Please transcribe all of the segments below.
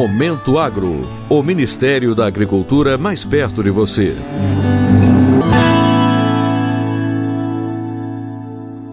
Momento Agro, o Ministério da Agricultura mais perto de você.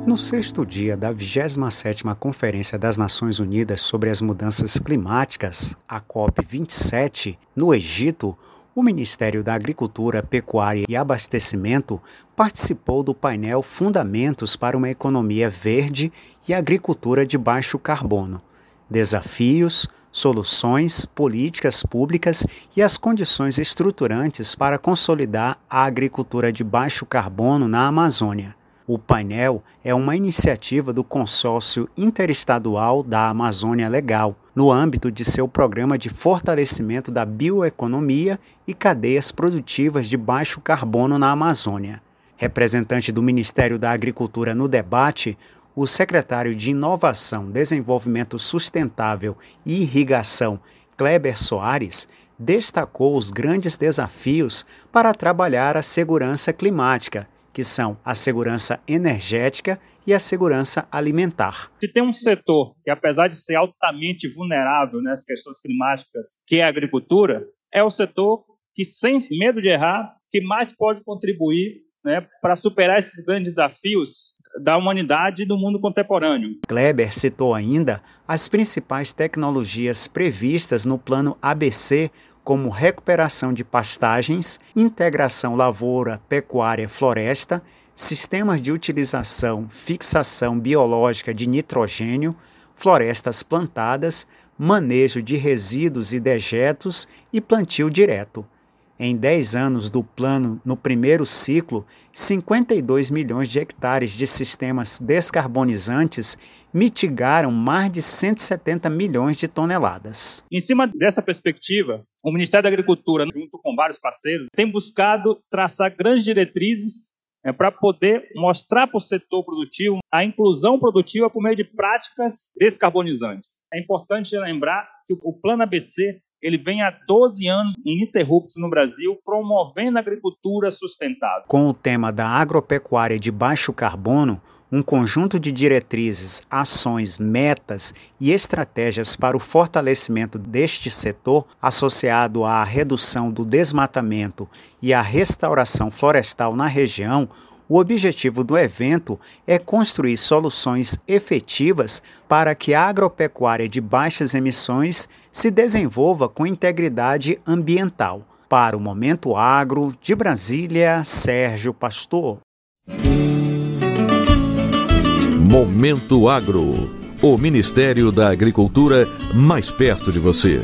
No sexto dia da 27ª Conferência das Nações Unidas sobre as Mudanças Climáticas, a COP27, no Egito, o Ministério da Agricultura, Pecuária e Abastecimento participou do painel Fundamentos para uma Economia Verde e Agricultura de Baixo Carbono. Desafios, soluções, políticas públicas e as condições estruturantes para consolidar a agricultura de baixo carbono na Amazônia. O painel é uma iniciativa do Consórcio Interestadual da Amazônia Legal, no âmbito de seu programa de fortalecimento da bioeconomia e cadeias produtivas de baixo carbono na Amazônia. Representante do Ministério da Agricultura no debate, o secretário de Inovação, Desenvolvimento Sustentável e Irrigação, Kleber Soares, destacou os grandes desafios para trabalhar a segurança climática que são a segurança energética e a segurança alimentar. Se tem um setor que, apesar de ser altamente vulnerável nas questões climáticas, que é a agricultura, é o setor que, sem medo de errar, que mais pode contribuir né, para superar esses grandes desafios da humanidade e do mundo contemporâneo. Kleber citou ainda as principais tecnologias previstas no plano ABC como recuperação de pastagens, integração lavoura, pecuária, floresta, sistemas de utilização, fixação biológica de nitrogênio, florestas plantadas, manejo de resíduos e dejetos e plantio direto. Em 10 anos do plano, no primeiro ciclo, 52 milhões de hectares de sistemas descarbonizantes mitigaram mais de 170 milhões de toneladas. Em cima dessa perspectiva, o Ministério da Agricultura, junto com vários parceiros, tem buscado traçar grandes diretrizes é, para poder mostrar para o setor produtivo a inclusão produtiva por meio de práticas descarbonizantes. É importante lembrar que o Plano ABC ele vem há 12 anos ininterruptos no Brasil, promovendo a agricultura sustentável. Com o tema da agropecuária de baixo carbono, um conjunto de diretrizes, ações, metas e estratégias para o fortalecimento deste setor, associado à redução do desmatamento e à restauração florestal na região, o objetivo do evento é construir soluções efetivas para que a agropecuária de baixas emissões se desenvolva com integridade ambiental. Para o Momento Agro, de Brasília, Sérgio Pastor. Momento Agro. O Ministério da Agricultura mais perto de você.